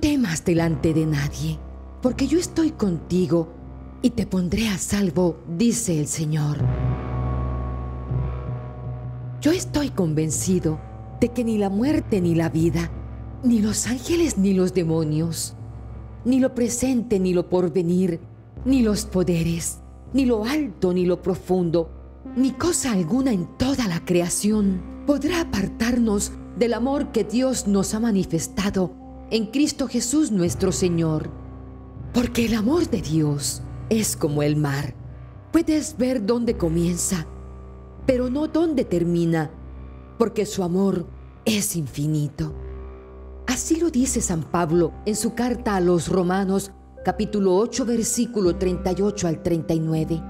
temas delante de nadie, porque yo estoy contigo y te pondré a salvo, dice el Señor. Yo estoy convencido de que ni la muerte ni la vida, ni los ángeles ni los demonios, ni lo presente ni lo porvenir, ni los poderes, ni lo alto ni lo profundo, ni cosa alguna en toda la creación podrá apartarnos del amor que Dios nos ha manifestado en Cristo Jesús nuestro Señor. Porque el amor de Dios es como el mar. Puedes ver dónde comienza, pero no dónde termina, porque su amor es infinito. Así lo dice San Pablo en su carta a los Romanos capítulo 8 versículo 38 al 39.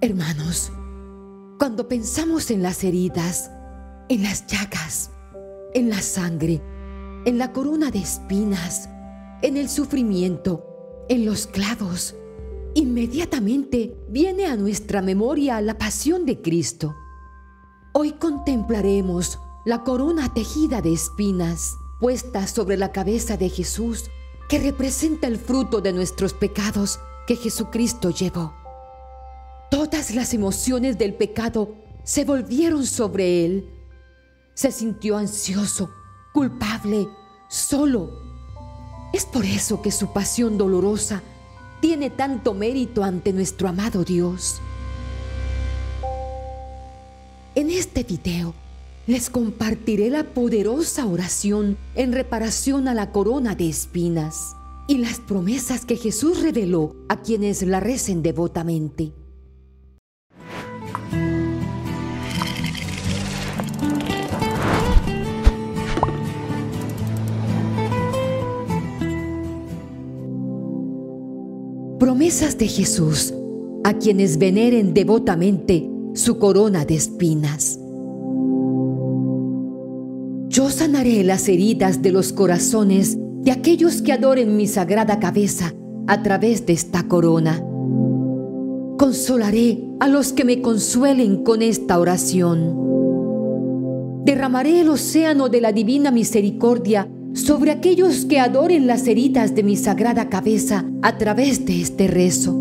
Hermanos, cuando pensamos en las heridas, en las llagas, en la sangre, en la corona de espinas, en el sufrimiento, en los clavos, inmediatamente viene a nuestra memoria la pasión de Cristo. Hoy contemplaremos la corona tejida de espinas puesta sobre la cabeza de Jesús que representa el fruto de nuestros pecados que Jesucristo llevó. Todas las emociones del pecado se volvieron sobre él. Se sintió ansioso, culpable, solo. Es por eso que su pasión dolorosa tiene tanto mérito ante nuestro amado Dios. En este video les compartiré la poderosa oración en reparación a la corona de espinas y las promesas que Jesús reveló a quienes la recen devotamente. Promesas de Jesús a quienes veneren devotamente su corona de espinas. Yo sanaré las heridas de los corazones de aquellos que adoren mi sagrada cabeza a través de esta corona. Consolaré a los que me consuelen con esta oración. Derramaré el océano de la divina misericordia sobre aquellos que adoren las heridas de mi sagrada cabeza a través de este rezo.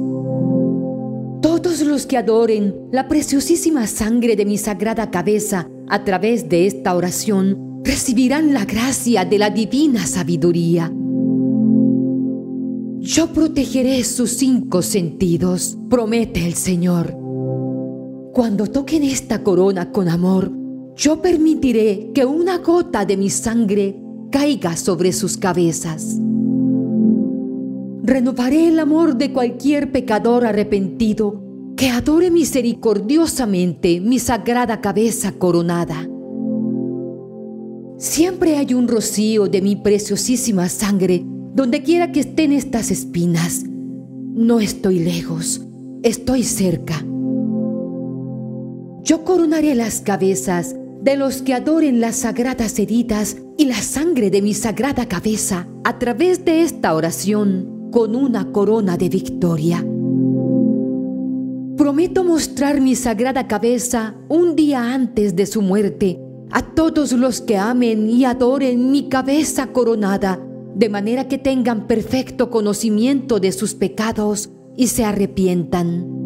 Todos los que adoren la preciosísima sangre de mi sagrada cabeza a través de esta oración recibirán la gracia de la divina sabiduría. Yo protegeré sus cinco sentidos, promete el Señor. Cuando toquen esta corona con amor, yo permitiré que una gota de mi sangre caiga sobre sus cabezas. Renovaré el amor de cualquier pecador arrepentido que adore misericordiosamente mi sagrada cabeza coronada. Siempre hay un rocío de mi preciosísima sangre donde quiera que estén estas espinas. No estoy lejos, estoy cerca. Yo coronaré las cabezas de los que adoren las sagradas heridas y la sangre de mi sagrada cabeza a través de esta oración con una corona de victoria. Prometo mostrar mi sagrada cabeza un día antes de su muerte a todos los que amen y adoren mi cabeza coronada, de manera que tengan perfecto conocimiento de sus pecados y se arrepientan.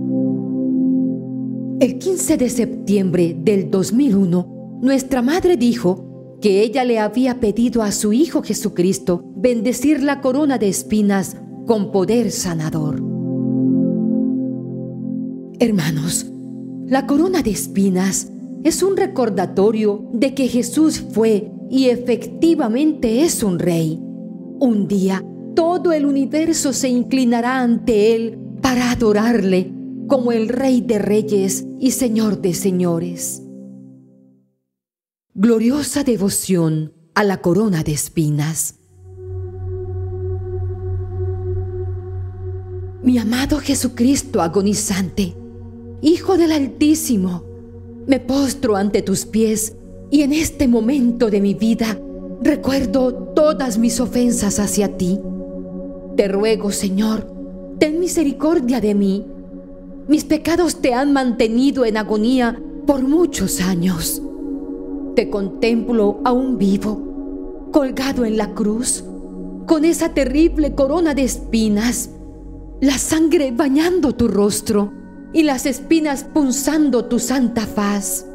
El 15 de septiembre del 2001, nuestra madre dijo que ella le había pedido a su Hijo Jesucristo bendecir la corona de espinas con poder sanador. Hermanos, la corona de espinas es un recordatorio de que Jesús fue y efectivamente es un rey. Un día todo el universo se inclinará ante Él para adorarle como el Rey de Reyes y Señor de Señores. Gloriosa devoción a la corona de espinas. Mi amado Jesucristo agonizante, Hijo del Altísimo, me postro ante tus pies y en este momento de mi vida recuerdo todas mis ofensas hacia ti. Te ruego, Señor, ten misericordia de mí. Mis pecados te han mantenido en agonía por muchos años. Te contemplo aún vivo, colgado en la cruz, con esa terrible corona de espinas, la sangre bañando tu rostro y las espinas punzando tu santa faz.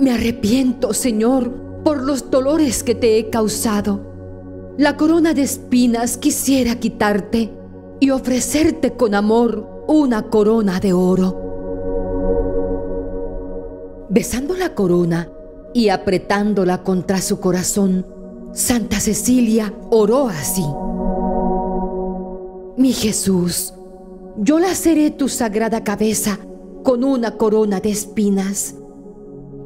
Me arrepiento, Señor, por los dolores que te he causado. La corona de espinas quisiera quitarte y ofrecerte con amor una corona de oro. Besando la corona y apretándola contra su corazón, Santa Cecilia oró así. Mi Jesús, yo laceré tu sagrada cabeza con una corona de espinas.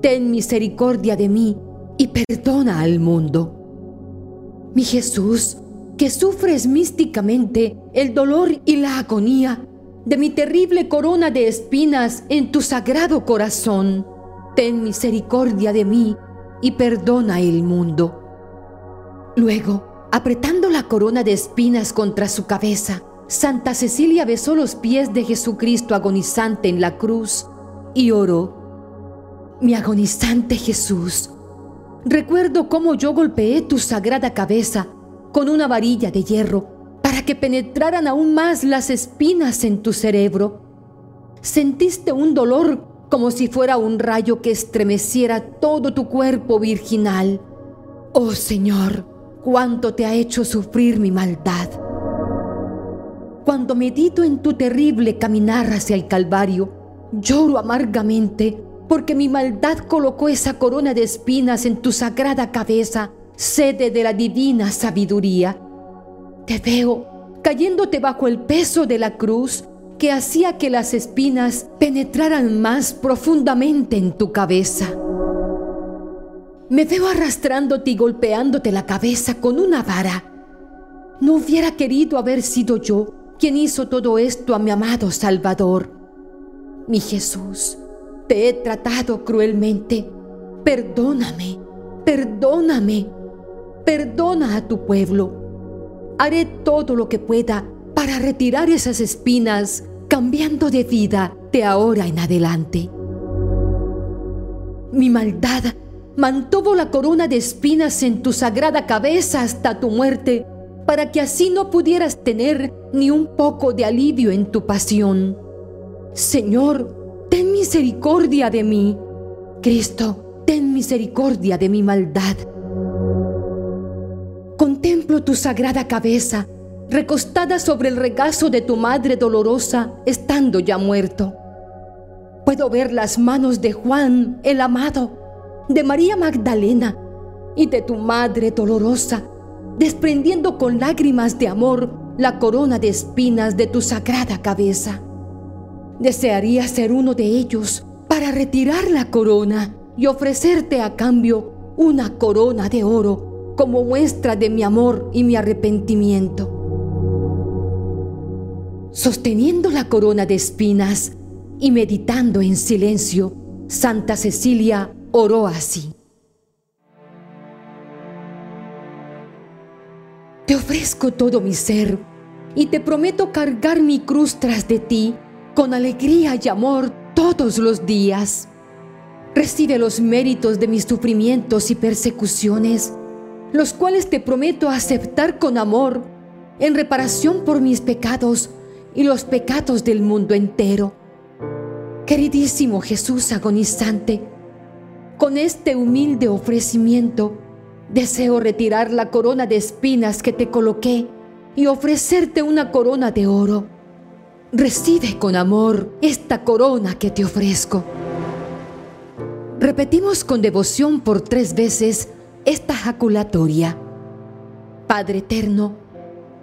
Ten misericordia de mí y perdona al mundo. Mi Jesús, que sufres místicamente el dolor y la agonía de mi terrible corona de espinas en tu sagrado corazón, ten misericordia de mí y perdona el mundo. Luego, apretando la corona de espinas contra su cabeza, Santa Cecilia besó los pies de Jesucristo agonizante en la cruz y oró, mi agonizante Jesús, recuerdo cómo yo golpeé tu sagrada cabeza con una varilla de hierro para que penetraran aún más las espinas en tu cerebro. Sentiste un dolor como si fuera un rayo que estremeciera todo tu cuerpo virginal. Oh Señor, cuánto te ha hecho sufrir mi maldad. Cuando medito en tu terrible caminar hacia el Calvario, lloro amargamente porque mi maldad colocó esa corona de espinas en tu sagrada cabeza, sede de la divina sabiduría. Te veo cayéndote bajo el peso de la cruz que hacía que las espinas penetraran más profundamente en tu cabeza. Me veo arrastrándote y golpeándote la cabeza con una vara. No hubiera querido haber sido yo quien hizo todo esto a mi amado Salvador. Mi Jesús, te he tratado cruelmente. Perdóname, perdóname, perdona a tu pueblo. Haré todo lo que pueda para retirar esas espinas, cambiando de vida de ahora en adelante. Mi maldad mantuvo la corona de espinas en tu sagrada cabeza hasta tu muerte para que así no pudieras tener ni un poco de alivio en tu pasión. Señor, ten misericordia de mí. Cristo, ten misericordia de mi maldad. Contemplo tu sagrada cabeza recostada sobre el regazo de tu madre dolorosa, estando ya muerto. Puedo ver las manos de Juan, el amado, de María Magdalena y de tu madre dolorosa, desprendiendo con lágrimas de amor la corona de espinas de tu sagrada cabeza. Desearía ser uno de ellos para retirar la corona y ofrecerte a cambio una corona de oro como muestra de mi amor y mi arrepentimiento. Sosteniendo la corona de espinas y meditando en silencio, Santa Cecilia oró así. Te ofrezco todo mi ser y te prometo cargar mi cruz tras de ti con alegría y amor todos los días. Recibe los méritos de mis sufrimientos y persecuciones, los cuales te prometo aceptar con amor en reparación por mis pecados y los pecados del mundo entero. Queridísimo Jesús agonizante, con este humilde ofrecimiento, Deseo retirar la corona de espinas que te coloqué y ofrecerte una corona de oro. Recibe con amor esta corona que te ofrezco. Repetimos con devoción por tres veces esta jaculatoria. Padre eterno,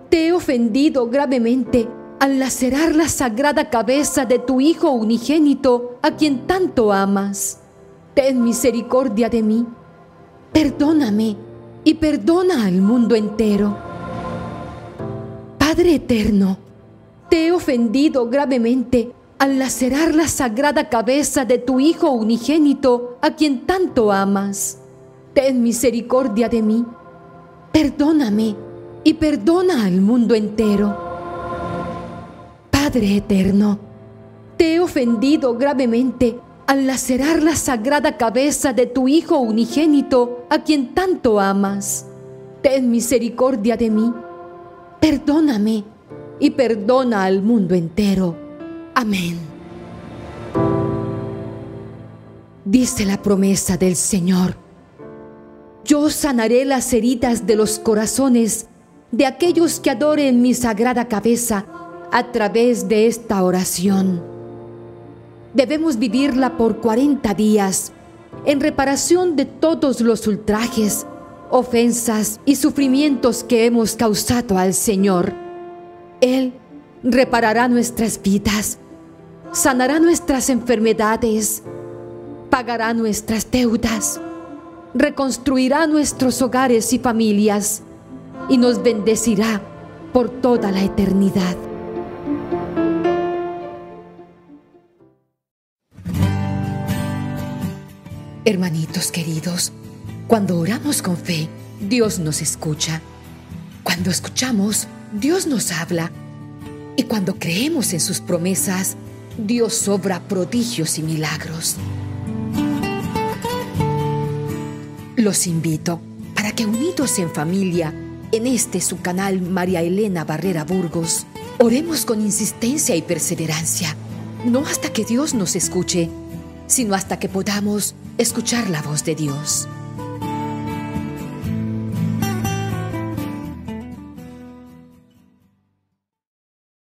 te he ofendido gravemente al lacerar la sagrada cabeza de tu Hijo unigénito a quien tanto amas. Ten misericordia de mí perdóname y perdona al mundo entero. Padre eterno, te he ofendido gravemente al lacerar la sagrada cabeza de tu Hijo unigénito a quien tanto amas. Ten misericordia de mí, perdóname y perdona al mundo entero. Padre eterno, te he ofendido gravemente al lacerar la sagrada cabeza de tu Hijo unigénito, a quien tanto amas. Ten misericordia de mí, perdóname y perdona al mundo entero. Amén. Dice la promesa del Señor. Yo sanaré las heridas de los corazones de aquellos que adoren mi sagrada cabeza a través de esta oración. Debemos vivirla por 40 días en reparación de todos los ultrajes, ofensas y sufrimientos que hemos causado al Señor. Él reparará nuestras vidas, sanará nuestras enfermedades, pagará nuestras deudas, reconstruirá nuestros hogares y familias y nos bendecirá por toda la eternidad. Hermanitos queridos, cuando oramos con fe, Dios nos escucha. Cuando escuchamos, Dios nos habla. Y cuando creemos en sus promesas, Dios obra prodigios y milagros. Los invito para que unidos en familia, en este su canal María Elena Barrera Burgos, oremos con insistencia y perseverancia, no hasta que Dios nos escuche, sino hasta que podamos escuchar la voz de Dios.